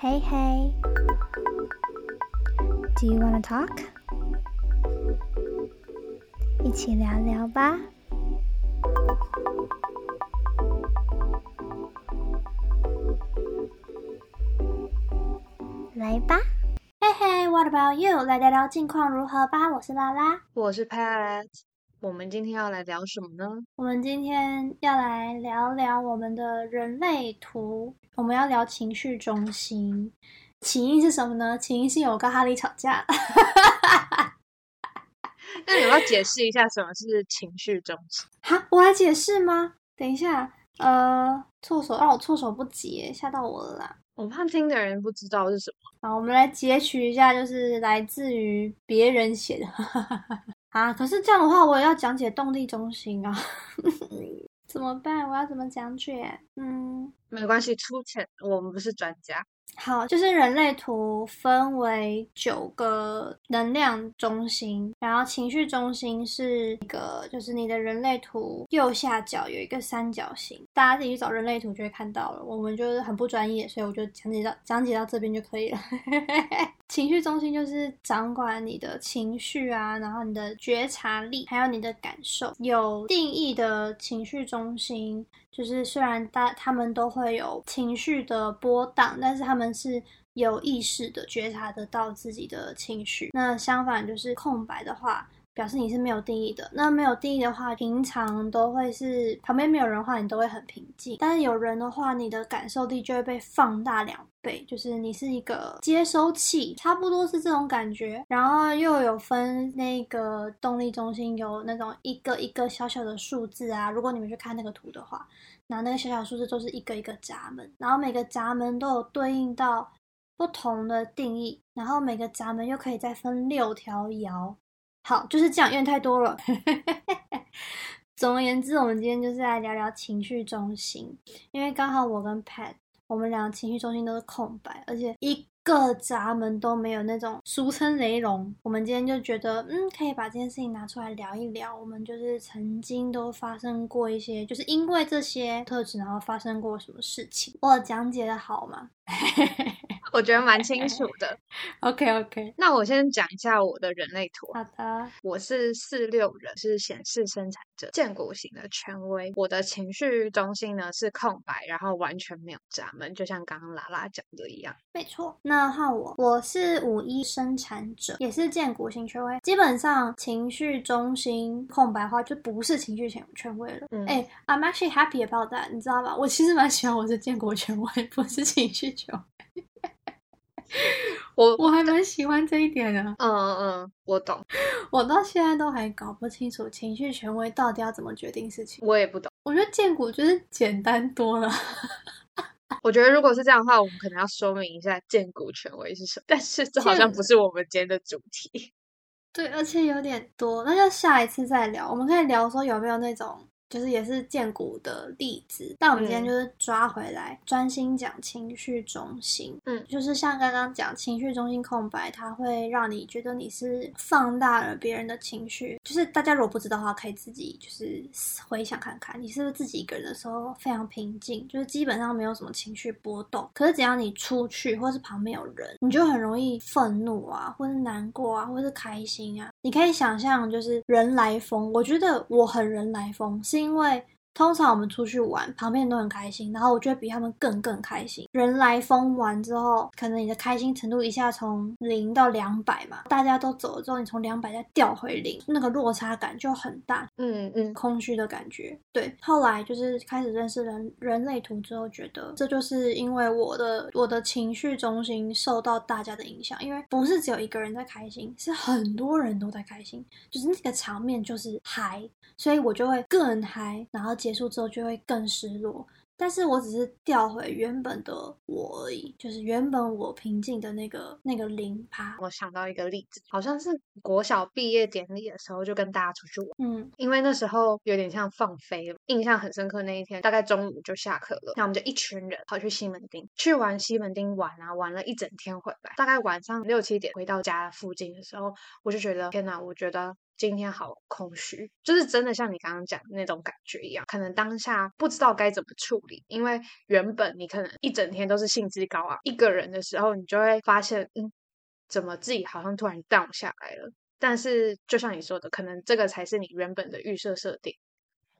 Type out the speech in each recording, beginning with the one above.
Hey, hey. Do you want to talk? 一起聊聊吧。来吧。嘿嘿，What about you？来聊聊近况如何吧。我是拉拉，我是 Pat。我们今天要来聊什么呢？我们今天要来聊聊我们的人类图。我们要聊情绪中心。起因是什么呢？起因是我跟哈利吵架。那你要解释一下什么是情绪中心？哈，我来解释吗？等一下，呃，措手让我措手不及，吓到我了啦！我怕听的人不知道是什么。好，我们来截取一下，就是来自于别人写的。啊，可是这样的话，我也要讲解动力中心啊，怎么办？我要怎么讲解？嗯，没关系，出钱，我们不是专家。好，就是人类图分为九个能量中心，然后情绪中心是一个，就是你的人类图右下角有一个三角形，大家自己去找人类图就会看到了。我们就是很不专业，所以我就讲解到讲解到这边就可以了。情绪中心就是掌管你的情绪啊，然后你的觉察力，还有你的感受。有定义的情绪中心，就是虽然大他们都会有情绪的波荡，但是他们是有意识的觉察得到自己的情绪。那相反，就是空白的话。表示你是没有定义的。那没有定义的话，平常都会是旁边没有人的话，你都会很平静。但是有人的话，你的感受力就会被放大两倍，就是你是一个接收器，差不多是这种感觉。然后又有分那个动力中心，有那种一个一个小小的数字啊。如果你们去看那个图的话，那那个小小数字都是一个一个闸门，然后每个闸门都有对应到不同的定义，然后每个闸门又可以再分六条爻。好，就是这样，因为太多了。总而言之，我们今天就是来聊聊情绪中心，因为刚好我跟 Pat，我们俩情绪中心都是空白，而且一个闸门都没有那种俗称雷龙。我们今天就觉得，嗯，可以把这件事情拿出来聊一聊。我们就是曾经都发生过一些，就是因为这些特质，然后发生过什么事情。我讲解的好吗？我觉得蛮清楚的。OK OK，那我先讲一下我的人类图。好的，我是四六人，是显示生产者，建骨型的权威。我的情绪中心呢是空白，然后完全没有闸门，就像刚刚拉拉讲的一样。没错。那换我，我是五一生产者，也是建骨型权威。基本上情绪中心空白话就不是情绪权权威了。哎，I'm actually happy about that，你知道吧？我其实蛮喜欢我是建国权威，不是情绪权威。我我还蛮喜欢这一点的。嗯嗯，我懂。我到现在都还搞不清楚情绪权威到底要怎么决定事情。我也不懂。我觉得建股就是简单多了。我觉得如果是这样的话，我们可能要说明一下建股权威是什么。但是这好像不是我们今天的主题。对，而且有点多，那就下一次再聊。我们可以聊说有没有那种。就是也是建股的例子，但我们今天就是抓回来，专心讲情绪中心。嗯，就是像刚刚讲情绪中心空白，它会让你觉得你是放大了别人的情绪。就是大家如果不知道的话，可以自己就是回想看看，你是不是自己一个人的时候非常平静，就是基本上没有什么情绪波动。可是只要你出去，或是旁边有人，你就很容易愤怒啊，或是难过啊，或是开心啊。你可以想象，就是人来疯。我觉得我很人来疯，是因为。通常我们出去玩，旁边人都很开心，然后我觉得比他们更更开心。人来疯完之后，可能你的开心程度一下从零到两百嘛，大家都走了之后，你从两百再掉回零，那个落差感就很大。嗯嗯，空虚的感觉。对，后来就是开始认识人人类图之后，觉得这就是因为我的我的情绪中心受到大家的影响，因为不是只有一个人在开心，是很多人都在开心，就是那个场面就是嗨，所以我就会更嗨，然后。结束之后就会更失落，但是我只是调回原本的我而已，就是原本我平静的那个那个零趴。我想到一个例子，好像是国小毕业典礼的时候，就跟大家出去玩，嗯，因为那时候有点像放飞，印象很深刻。那一天大概中午就下课了，那我们就一群人跑去西门町，去玩西门町玩啊，玩了一整天回来，大概晚上六七点回到家附近的时候，我就觉得天哪，我觉得。今天好空虚，就是真的像你刚刚讲的那种感觉一样，可能当下不知道该怎么处理，因为原本你可能一整天都是兴致高昂，一个人的时候，你就会发现，嗯，怎么自己好像突然 down 下来了。但是就像你说的，可能这个才是你原本的预设设定。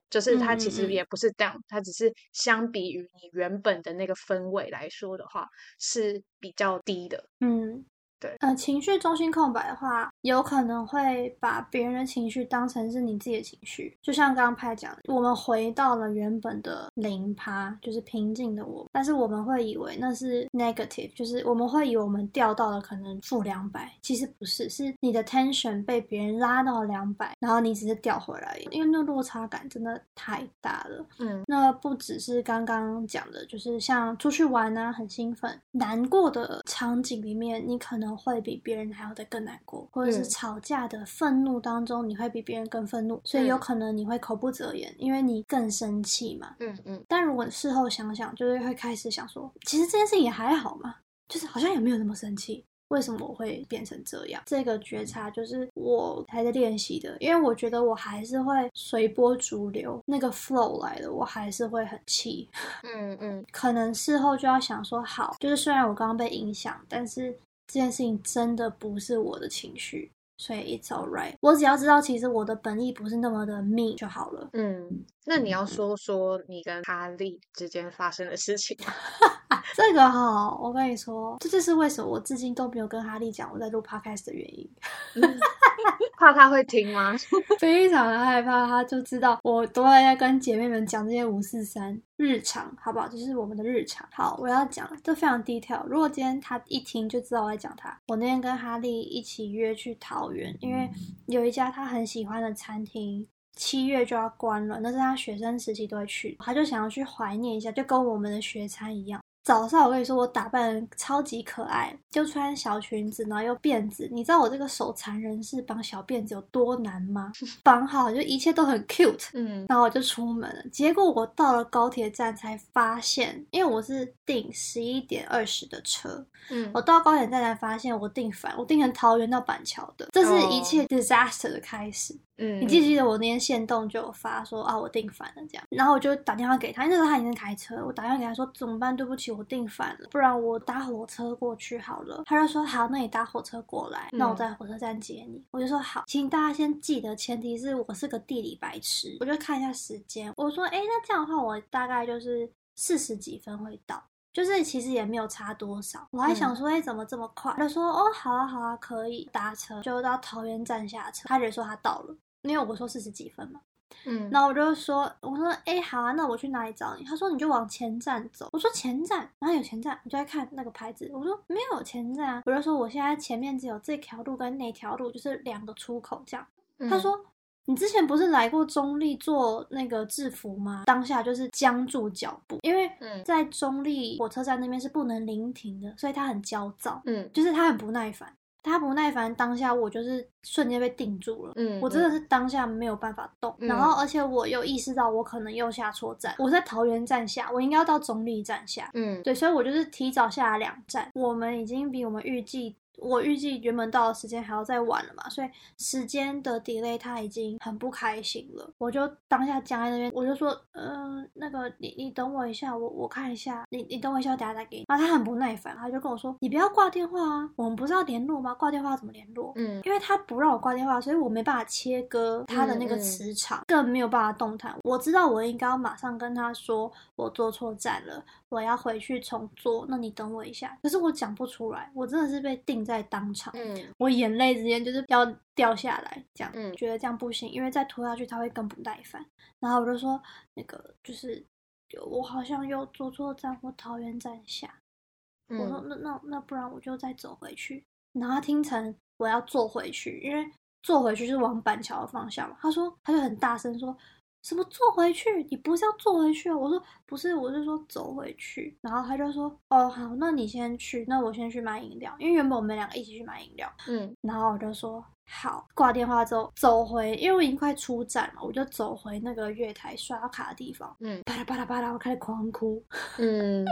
就是它其实也不是 down，它只是相比于你原本的那个氛围来说的话是比较低的。嗯。对，呃，情绪中心空白的话，有可能会把别人的情绪当成是你自己的情绪。就像刚刚拍讲，我们回到了原本的零趴，就是平静的我，但是我们会以为那是 negative，就是我们会以为我们掉到了可能负两百，其实不是，是你的 tension 被别人拉到了两百，然后你只是掉回来，因为那落差感真的太大了。嗯，那不只是刚刚讲的，就是像出去玩啊，很兴奋，难过的场景里面，你可能。会比别人还要的更难过，或者是吵架的愤怒当中，你会比别人更愤怒，所以有可能你会口不择言，因为你更生气嘛。嗯嗯。但如果事后想想，就是会开始想说，其实这件事情也还好嘛，就是好像也没有那么生气。为什么我会变成这样？这个觉察就是我还在练习的，因为我觉得我还是会随波逐流，那个 flow 来的，我还是会很气。嗯嗯。可能事后就要想说，好，就是虽然我刚刚被影响，但是。这件事情真的不是我的情绪，所以 it's alright。我只要知道，其实我的本意不是那么的 mean 就好了。嗯，那你要说说你跟哈利之间发生的事情？这个哈，我跟你说，这就是为什么我至今都没有跟哈利讲我在录 podcast 的原因。怕他会听吗？非常的害怕，他就知道我都在跟姐妹们讲这些五四三日常，好不好？这是我们的日常。好，我要讲，这非常低调。如果今天他一听就知道我在讲他，我那天跟哈利一起约去桃园，因为有一家他很喜欢的餐厅，七月就要关了，那是他学生时期都会去，他就想要去怀念一下，就跟我们的学餐一样。早上我跟你说，我打扮超级可爱，就穿小裙子，然后又辫子。你知道我这个手残人士绑小辫子有多难吗？绑好就一切都很 cute。嗯，然后我就出门了。结果我到了高铁站才发现，因为我是订十一点二十的车。嗯，我到高铁站才发现我订反，我订成桃园到板桥的。这是一切 disaster 的开始。嗯，你记不记得我那天线动就有发说啊，我订反了这样。然后我就打电话给他，那时候他已经开车，我打电话给他说怎么办？对不起。我订反了，不然我搭火车过去好了。他就说好，那你搭火车过来，那我在火车站接你。我就说好，请大家先记得，前提是我是个地理白痴。我就看一下时间，我说哎，那这样的话，我大概就是四十几分会到，就是其实也没有差多少。我还想说，哎，怎么这么快？他说哦，好啊，好啊，可以搭车，就到桃园站下车。他就说他到了，因为我说四十几分嘛。嗯，然后我就说，我说，哎，好啊，那我去哪里找你？他说，你就往前站走。我说前站，然后有前站，你就在看那个牌子。我说没有前站啊。我就说我现在前面只有这条路跟那条路，就是两个出口这样。他说，你之前不是来过中立做那个制服吗？当下就是僵住脚步，因为在中立火车站那边是不能临停的，所以他很焦躁，嗯，就是他很不耐烦。他不耐烦，当下我就是瞬间被定住了。嗯，我真的是当下没有办法动。然后，而且我又意识到我可能又下错站，我在桃园站下，我应该要到中立站下。嗯，对，所以我就是提早下了两站。我们已经比我们预计。我预计原本到的时间还要再晚了嘛，所以时间的 delay 他已经很不开心了。我就当下僵在那边，我就说，嗯，那个你你等我一下，我我看一下，你你等我一下，我等下再给你。然后他很不耐烦，他就跟我说，你不要挂电话啊，我们不是要联络吗？挂电话怎么联络？嗯，因为他不让我挂电话，所以我没办法切割他的那个磁场，更没有办法动弹。我知道我应该要马上跟他说，我坐错站了，我要回去重做。那你等我一下，可是我讲不出来，我真的是被定在。当场，嗯，我眼泪直接就是要掉下来，这样，嗯，觉得这样不行，因为再拖下去他会更不耐烦。然后我就说，那个就是我好像又坐错站，或桃园站下。我说那那那不然我就再走回去。然后他听成我要坐回去，因为坐回去就是往板桥的方向嘛。他说他就很大声说。什么坐回去？你不是要坐回去啊？我说不是，我是说走回去。然后他就说哦好，那你先去，那我先去买饮料，因为原本我们两个一起去买饮料。嗯，然后我就说好，挂电话之后走回，因为我已经快出站了，我就走回那个月台刷卡的地方。嗯，巴拉巴拉巴拉，我开始狂哭。嗯，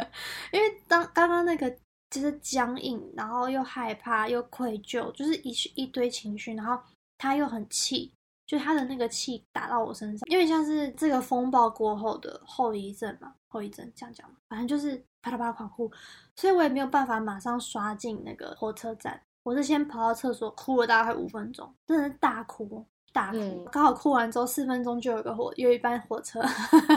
因为当刚刚那个就是僵硬，然后又害怕又愧疚，就是一一堆情绪，然后他又很气。就他的那个气打到我身上，因为像是这个风暴过后的后遗症嘛，后遗症这样讲反正就是啪啦啪啦狂哭，所以我也没有办法马上刷进那个火车站，我是先跑到厕所哭了大概五分钟，真的是大哭。大哭，刚好哭完之后四分钟就有个火，有一班火车，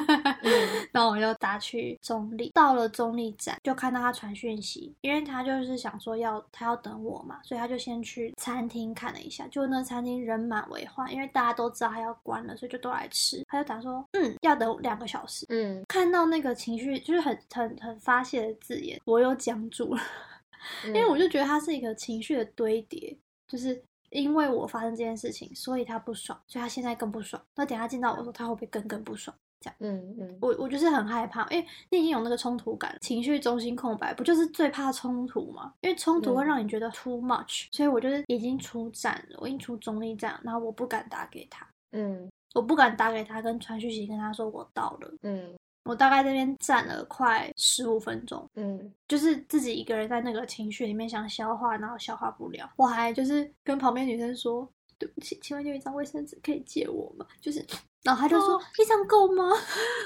然后我就打去中立，到了中立站就看到他传讯息，因为他就是想说要他要等我嘛，所以他就先去餐厅看了一下，就那餐厅人满为患，因为大家都知道他要关了，所以就都来吃。他就打说，嗯，要等两个小时。嗯，看到那个情绪就是很很很发泄的字眼，我又僵住了，因为我就觉得他是一个情绪的堆叠，就是。因为我发生这件事情，所以他不爽，所以他现在更不爽。那等下见到我说，他会不会更更不爽？这样，嗯嗯，我我就是很害怕，因为你已经有那个冲突感，情绪中心空白，不就是最怕冲突吗？因为冲突会让你觉得 too much，所以我就是已经出站了，我已经出中立站，然后我不敢打给他，嗯，我不敢打给他，跟传讯息跟他说我到了，嗯。我大概这边站了快十五分钟，嗯，就是自己一个人在那个情绪里面想消化，然后消化不了。我还就是跟旁边女生说：“对不起，请问有一张卫生纸可以借我吗？”就是，然后他就说：“一张够吗？”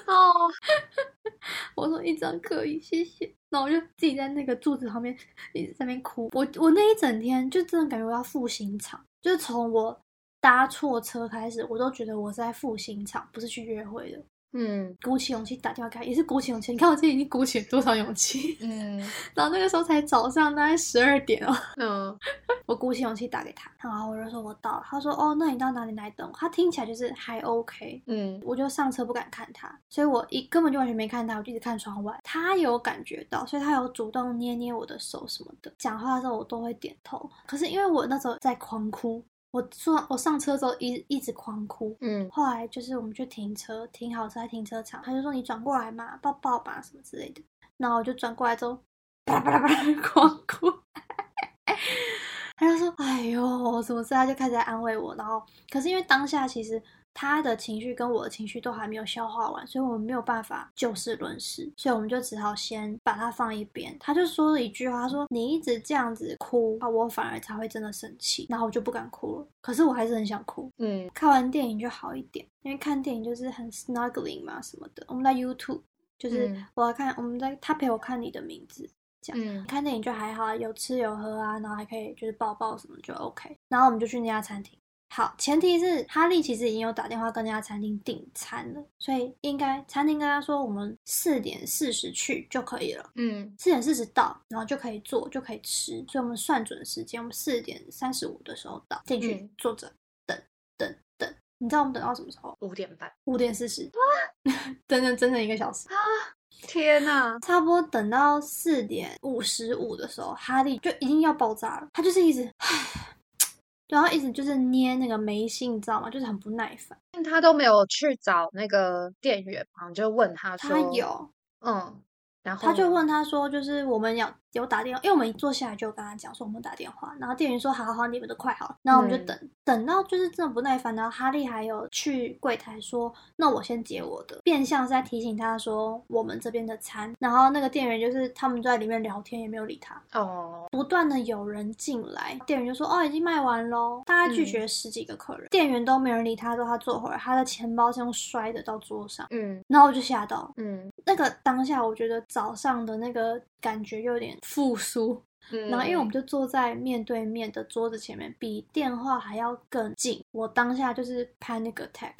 哦，我说一张可以，谢谢。然后我就自己在那个柱子旁边一直在那边哭。我我那一整天就真的感觉我要复刑场，就是从我搭错车开始，我都觉得我是在复刑场，不是去约会的。嗯，鼓起勇气打电话给他，也是鼓起勇气。你看我今天已经鼓起多少勇气？嗯，然后那个时候才早上大概十二点哦。嗯，我鼓起勇气打给他，然后我就说我到了。他说哦，那你到哪里来等我？他听起来就是还 OK。嗯，我就上车不敢看他，所以我一根本就完全没看他，我就一直看窗外。他有感觉到，所以他有主动捏捏我的手什么的。讲话的时候我都会点头。可是因为我那时候在狂哭。我坐我上车之后一一直狂哭，嗯，后来就是我们去停车，停好车在停车场，他就说你转过来嘛，抱抱吧什么之类的，然后我就转过来之后，啪啪啪啪 狂哭，他就说哎呦什么事，他就开始安慰我，然后可是因为当下其实。他的情绪跟我的情绪都还没有消化完，所以我们没有办法就事论事，所以我们就只好先把它放一边。他就说了一句话，他说：“你一直这样子哭，我反而才会真的生气。”然后我就不敢哭了，可是我还是很想哭。嗯，看完电影就好一点，因为看电影就是很 snuggling 嘛什么的。我们在 YouTube，就是我看我们在他陪我看你的名字，这样看电影就还好，有吃有喝啊，然后还可以就是抱抱什么就 OK。然后我们就去那家餐厅。好，前提是哈利其实已经有打电话跟那家餐厅订餐了，所以应该餐厅跟他说我们四点四十去就可以了。嗯，四点四十到，然后就可以坐，就可以吃，所以我们算准时间，我们四点三十五的时候到，进去坐着等等等。你知道我们等到什么时候？五点半，五点四十，整整整整一个小时啊！天哪，差不多等到四点五十五的时候，哈利就已经要爆炸了，他就是一直唉。然后一直就是捏那个眉心，你知道吗？就是很不耐烦。他都没有去找那个店员嘛，就问他说：“他有，嗯。”然后他就问他说：“就是我们要有打电话，因为我们一坐下来就跟他讲说我们打电话。”然后店员说：“好好好，你们都快好了。”然后我们就等等到就是真的不耐烦。然后哈利还有去柜台说：“那我先结我的。”变相是在提醒他说我们这边的餐。然后那个店员就是他们在里面聊天，也没有理他。哦。不断的有人进来，店员就说：“哦，已经卖完喽。”大概拒绝十几个客人，店员都没人理他，说他坐会儿，他的钱包是用摔的到桌上。嗯。然后我就吓到。嗯。那个当下我觉得。早上的那个感觉有点复苏，然后因为我们就坐在面对面的桌子前面，比电话还要更近。我当下就是 panic attack。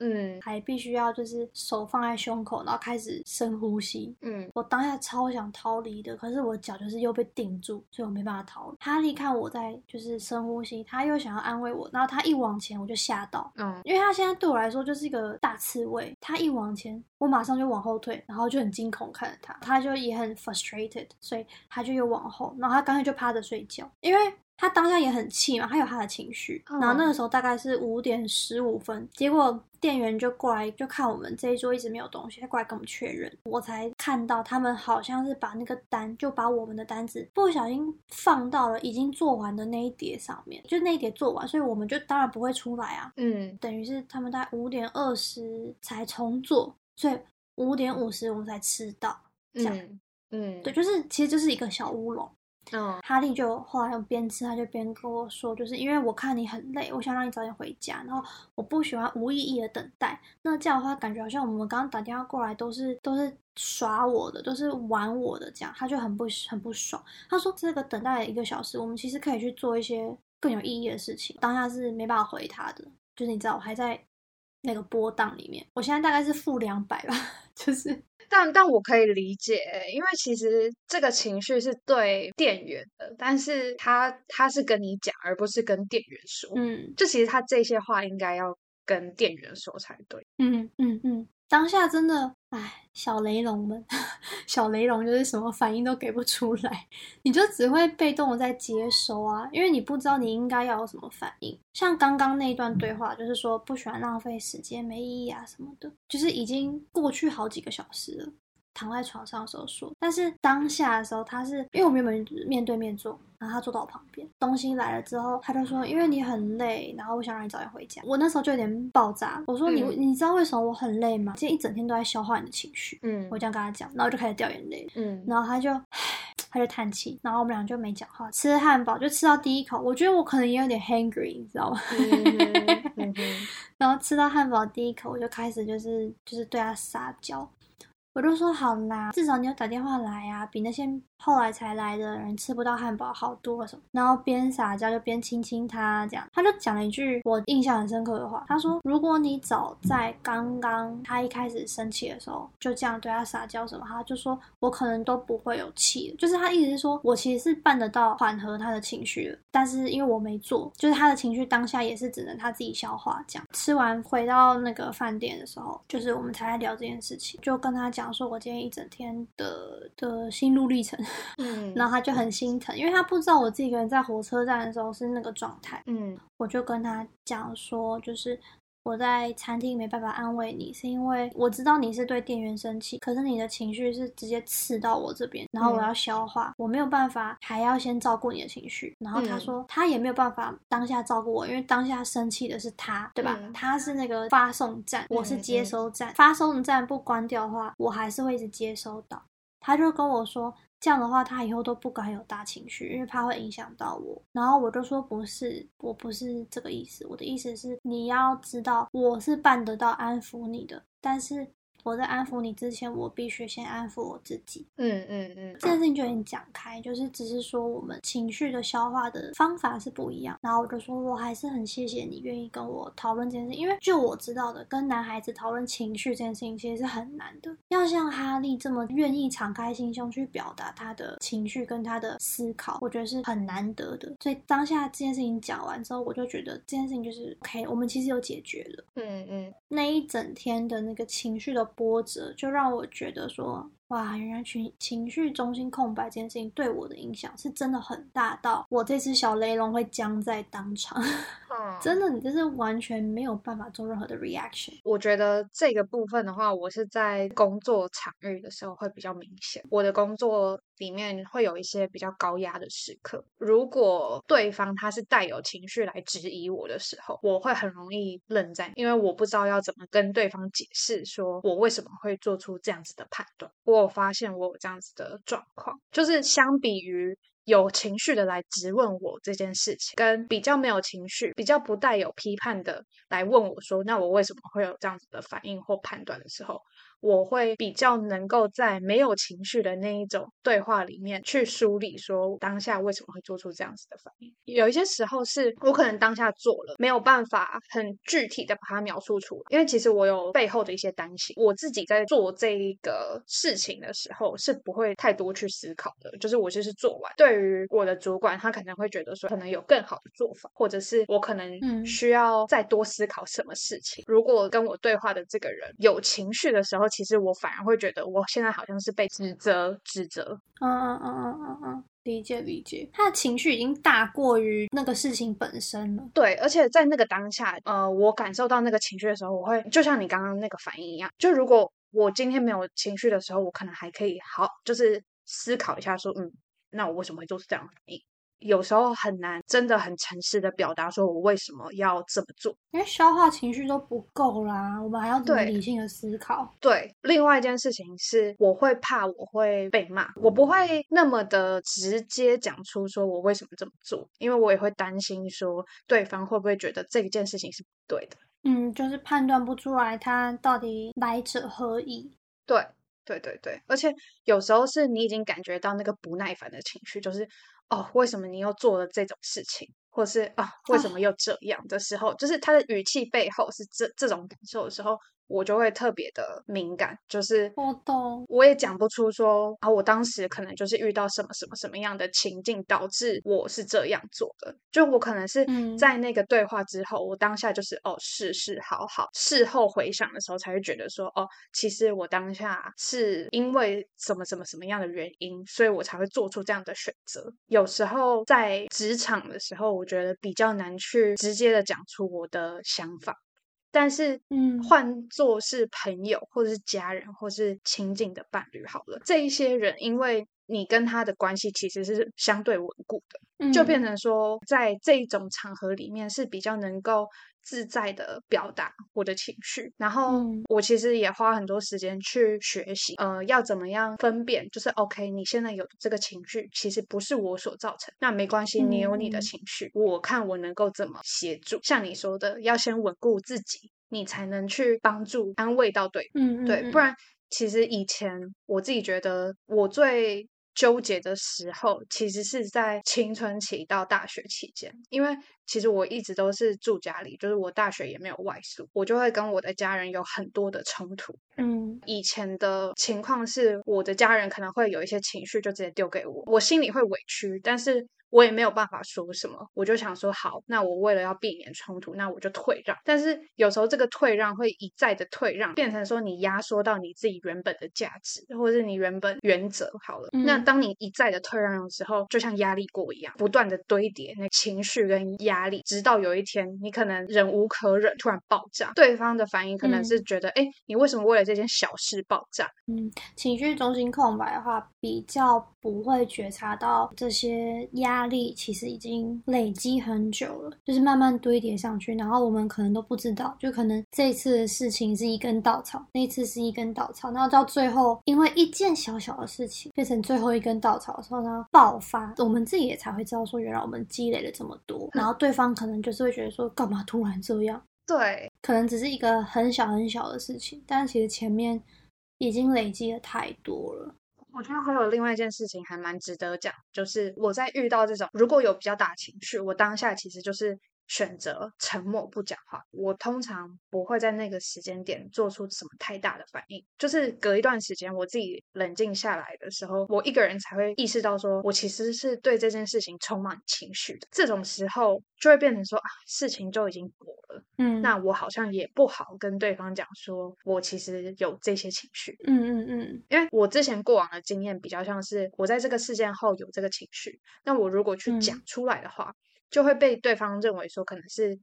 嗯，还必须要就是手放在胸口，然后开始深呼吸。嗯，我当下超想逃离的，可是我脚就是又被定住，所以我没办法逃。哈利看我在就是深呼吸，他又想要安慰我，然后他一往前，我就吓到。嗯，因为他现在对我来说就是一个大刺猬，他一往前，我马上就往后退，然后就很惊恐看着他，他就也很 frustrated，所以他就又往后，然后他刚才就趴着睡觉，因为。他当下也很气嘛，他有他的情绪。然后那个时候大概是五点十五分，结果店员就过来就看我们这一桌一直没有东西，他过来跟我们确认，我才看到他们好像是把那个单就把我们的单子不小心放到了已经做完的那一叠上面，就那一叠做完，所以我们就当然不会出来啊。嗯，等于是他们在五点二十才重做，所以五点五十我们才吃到。这样，嗯，对，就是其实就是一个小乌龙。嗯，哈利就后来边吃他就边跟我说，就是因为我看你很累，我想让你早点回家，然后我不喜欢无意义的等待。那这样的话，感觉好像我们刚刚打电话过来都是都是耍我的，都是玩我的，这样他就很不很不爽。他说这个等待一个小时，我们其实可以去做一些更有意义的事情。当下是没办法回他的，就是你知道我还在那个波荡里面，我现在大概是负两百吧，就是。但但我可以理解，因为其实这个情绪是对店员的，但是他他是跟你讲，而不是跟店员说。嗯，就其实他这些话应该要跟店员说才对。嗯嗯嗯。当下真的，哎，小雷龙们，小雷龙就是什么反应都给不出来，你就只会被动的在接收啊，因为你不知道你应该要有什么反应。像刚刚那一段对话，就是说不喜欢浪费时间、没意义啊什么的，就是已经过去好几个小时了。躺在床上的时候说，但是当下的时候，他是因为我们原本面对面坐，然后他坐到我旁边，东西来了之后，他就说，因为你很累，然后我想让你早点回家。我那时候就有点爆炸，我说你你知道为什么我很累吗？今天一整天都在消化你的情绪。嗯，我这样跟他讲，然后我就开始掉眼泪。嗯，然后他就他就叹气，然后我们俩就没讲话，吃汉堡就吃到第一口，我觉得我可能也有点 hungry，你知道吗？然后吃到汉堡第一口，我就开始就是就是对他撒娇。我就说好啦，至少你有打电话来啊，比那些后来才来的人吃不到汉堡好多什么。然后边撒娇就边亲亲他，这样他就讲了一句我印象很深刻的话，他说：“如果你早在刚刚他一开始生气的时候就这样对他撒娇什么，他就说我可能都不会有气。”就是他意思是说我其实是办得到缓和他的情绪的，但是因为我没做，就是他的情绪当下也是只能他自己消化。这样吃完回到那个饭店的时候，就是我们才在聊这件事情，就跟他。讲说我今天一整天的的心路历程，嗯，然后他就很心疼，因为他不知道我自己一个人在火车站的时候是那个状态，嗯，我就跟他讲说，就是。我在餐厅没办法安慰你，是因为我知道你是对店员生气，可是你的情绪是直接刺到我这边，然后我要消化，我没有办法，还要先照顾你的情绪。然后他说他也没有办法当下照顾我，因为当下生气的是他，对吧？他是那个发送站，我是接收站，发送站不关掉的话，我还是会一直接收到。他就跟我说。这样的话，他以后都不敢有大情绪，因为怕会影响到我。然后我就说不是，我不是这个意思，我的意思是你要知道，我是办得到安抚你的，但是。我在安抚你之前，我必须先安抚我自己。嗯嗯嗯，这件事情就已经讲开，就是只是说我们情绪的消化的方法是不一样。然后我就说，我还是很谢谢你愿意跟我讨论这件事，因为就我知道的，跟男孩子讨论情绪这件事情其实是很难的。要像哈利这么愿意敞开心胸去表达他的情绪跟他的思考，我觉得是很难得的。所以当下这件事情讲完之后，我就觉得这件事情就是 OK，我们其实有解决了。嗯嗯，那一整天的那个情绪的。波折就让我觉得说，哇，原来情情绪中心空白这件事情对我的影响是真的很大，到我这只小雷龙会僵在当场。真的，你就是完全没有办法做任何的 reaction。我觉得这个部分的话，我是在工作场域的时候会比较明显。我的工作里面会有一些比较高压的时刻，如果对方他是带有情绪来质疑我的时候，我会很容易愣在，因为我不知道要怎么跟对方解释，说我为什么会做出这样子的判断。我我发现我有这样子的状况，就是相比于。有情绪的来质问我这件事情，跟比较没有情绪、比较不带有批判的来问我说，那我为什么会有这样子的反应或判断的时候。我会比较能够在没有情绪的那一种对话里面去梳理，说当下为什么会做出这样子的反应。有一些时候是我可能当下做了，没有办法很具体的把它描述出来，因为其实我有背后的一些担心。我自己在做这一个事情的时候是不会太多去思考的，就是我就是做完。对于我的主管，他可能会觉得说可能有更好的做法，或者是我可能需要再多思考什么事情。如果跟我对话的这个人有情绪的时候，其实我反而会觉得，我现在好像是被指责、指责。嗯嗯嗯嗯嗯嗯，理解理解。他的情绪已经大过于那个事情本身了。对，而且在那个当下，呃，我感受到那个情绪的时候，我会就像你刚刚那个反应一样，就如果我今天没有情绪的时候，我可能还可以好，就是思考一下，说，嗯，那我为什么会做出这样的反应？有时候很难，真的很诚实的表达说我为什么要这么做，因为消化情绪都不够啦，我们还要怎么理性的思考？对，另外一件事情是，我会怕我会被骂，我不会那么的直接讲出说我为什么这么做，因为我也会担心说对方会不会觉得这一件事情是不对的。嗯，就是判断不出来他到底来者何意。对，对，对，对，而且有时候是你已经感觉到那个不耐烦的情绪，就是。哦，为什么你又做了这种事情，或是啊，为什么又这样的时候，就是他的语气背后是这这种感受的时候。我就会特别的敏感，就是我懂，我也讲不出说啊，我当时可能就是遇到什么什么什么样的情境，导致我是这样做的。就我可能是在那个对话之后，我当下就是哦，是是好好，事后回想的时候才会觉得说哦，其实我当下是因为什么什么什么样的原因，所以我才会做出这样的选择。有时候在职场的时候，我觉得比较难去直接的讲出我的想法。但是，嗯，换做是朋友，或者是家人，或是亲近的伴侣，好了，这一些人，因为你跟他的关系其实是相对稳固的，就变成说，在这种场合里面是比较能够。自在的表达我的情绪，然后我其实也花很多时间去学习，呃，要怎么样分辨，就是 OK，你现在有这个情绪，其实不是我所造成，那没关系，你有你的情绪，我看我能够怎么协助。像你说的，要先稳固自己，你才能去帮助安慰到对，嗯，对，不然其实以前我自己觉得我最。纠结的时候，其实是在青春期到大学期间，因为其实我一直都是住家里，就是我大学也没有外宿，我就会跟我的家人有很多的冲突。嗯，以前的情况是，我的家人可能会有一些情绪就直接丢给我，我心里会委屈，但是。我也没有办法说什么，我就想说好，那我为了要避免冲突，那我就退让。但是有时候这个退让会一再的退让，变成说你压缩到你自己原本的价值，或者是你原本原则好了。那当你一再的退让的时候，就像压力锅一样，不断的堆叠那情绪跟压力，直到有一天你可能忍无可忍，突然爆炸。对方的反应可能是觉得，哎，你为什么为了这件小事爆炸？嗯，情绪中心空白的话，比较不会觉察到这些压。压力其实已经累积很久了，就是慢慢堆叠上去，然后我们可能都不知道，就可能这次的事情是一根稻草，那次是一根稻草，然后到最后因为一件小小的事情变成最后一根稻草的时候呢，爆发，我们自己也才会知道说，原来我们积累了这么多，然后对方可能就是会觉得说，干嘛突然这样？对，可能只是一个很小很小的事情，但其实前面已经累积了太多了。我觉得还有另外一件事情还蛮值得讲，就是我在遇到这种如果有比较大情绪，我当下其实就是。选择沉默不讲话，我通常不会在那个时间点做出什么太大的反应。就是隔一段时间，我自己冷静下来的时候，我一个人才会意识到，说我其实是对这件事情充满情绪的。这种时候就会变成说啊，事情就已经过了，嗯，那我好像也不好跟对方讲说，我其实有这些情绪，嗯嗯嗯，因为我之前过往的经验比较像是，我在这个事件后有这个情绪，那我如果去讲出来的话。就会被对方认为说可能是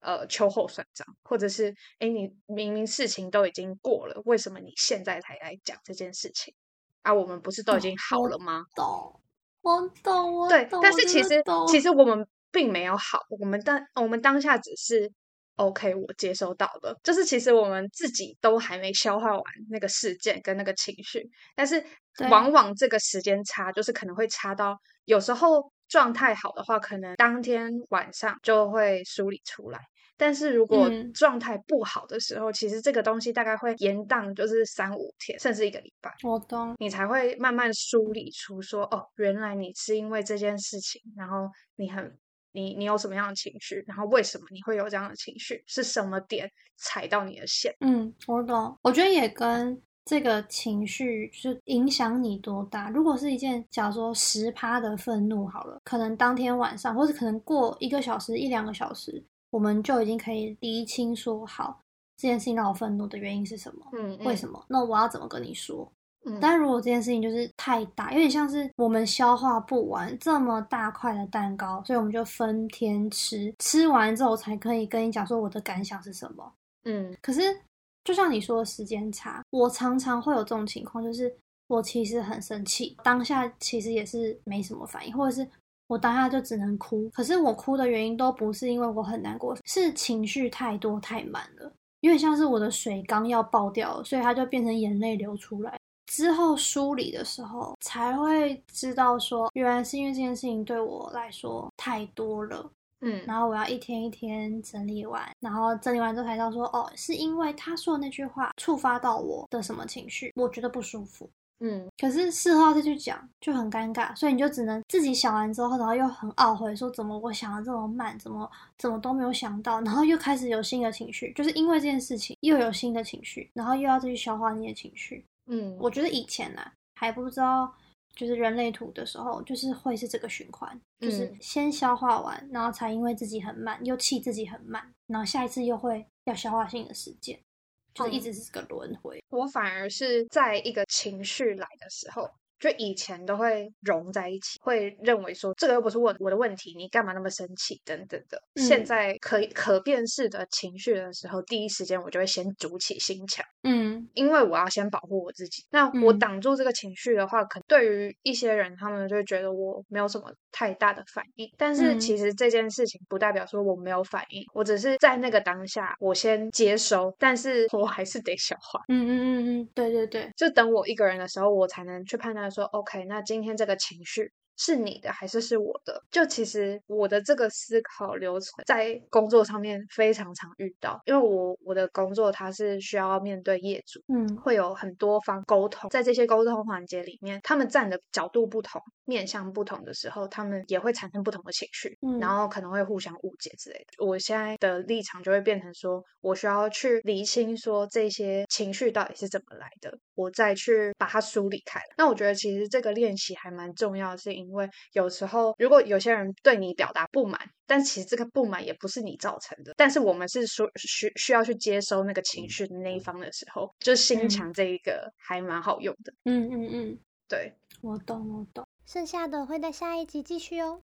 呃秋后算账，或者是哎你明明事情都已经过了，为什么你现在才来讲这件事情？啊，我们不是都已经好了吗？懂，我懂，我对，但是其实其实我们并没有好，我们当我们当下只是 OK，我接收到了，就是其实我们自己都还没消化完那个事件跟那个情绪，但是往往这个时间差，就是可能会差到有时候。状态好的话，可能当天晚上就会梳理出来。但是如果状态不好的时候，其实这个东西大概会延宕，就是三五天，甚至一个礼拜。我懂，你才会慢慢梳理出说，哦，原来你是因为这件事情，然后你很你你有什么样的情绪，然后为什么你会有这样的情绪，是什么点踩到你的线？嗯，我懂。我觉得也跟。这个情绪是影响你多大？如果是一件，假如说十趴的愤怒好了，可能当天晚上，或者可能过一个小时、一两个小时，我们就已经可以厘清说，好，这件事情让我愤怒的原因是什么？嗯，为什么？那我要怎么跟你说？嗯，但如果这件事情就是太大，有点像是我们消化不完这么大块的蛋糕，所以我们就分天吃，吃完之后才可以跟你讲说我的感想是什么。嗯，可是。就像你说的时间差，我常常会有这种情况，就是我其实很生气，当下其实也是没什么反应，或者是我当下就只能哭。可是我哭的原因都不是因为我很难过，是情绪太多太满了，因为像是我的水缸要爆掉了，所以它就变成眼泪流出来。之后梳理的时候才会知道说，原来是因为这件事情对我来说太多了。嗯，然后我要一天一天整理完，然后整理完之后才知道说，哦，是因为他说的那句话触发到我的什么情绪，我觉得不舒服。嗯，可是事后再去讲就很尴尬，所以你就只能自己想完之后，然后又很懊悔，说怎么我想的这么慢，怎么怎么都没有想到，然后又开始有新的情绪，就是因为这件事情又有新的情绪，然后又要再去消化那些情绪。嗯，我觉得以前呢还不知道。就是人类图的时候，就是会是这个循环，就是先消化完，然后才因为自己很慢，又气自己很慢，然后下一次又会要消化新的时间，就是一直是个轮回。我反而是在一个情绪来的时候。就以前都会融在一起，会认为说这个又不是我我的问题，你干嘛那么生气等等的。现在可以可辨识的情绪的时候，第一时间我就会先筑起心墙，嗯，因为我要先保护我自己。那我挡住这个情绪的话，可对于一些人，他们就会觉得我没有什么太大的反应。但是其实这件事情不代表说我没有反应，我只是在那个当下我先接收，但是我还是得消化。嗯嗯嗯嗯，对对对，就等我一个人的时候，我才能去判断。说 OK，那今天这个情绪。是你的还是是我的？就其实我的这个思考流程在工作上面非常常遇到，因为我我的工作它是需要面对业主，嗯，会有很多方沟通，在这些沟通环节里面，他们站的角度不同、面向不同的时候，他们也会产生不同的情绪，嗯，然后可能会互相误解之类的。我现在的立场就会变成说，我需要去厘清说这些情绪到底是怎么来的，我再去把它梳理开来。那我觉得其实这个练习还蛮重要的，是因因为有时候，如果有些人对你表达不满，但其实这个不满也不是你造成的，但是我们是说需需要去接收那个情绪的那一方的时候，就心墙这一个还蛮好用的。嗯嗯嗯，对，我懂我懂，剩下的会在下一集继续哦。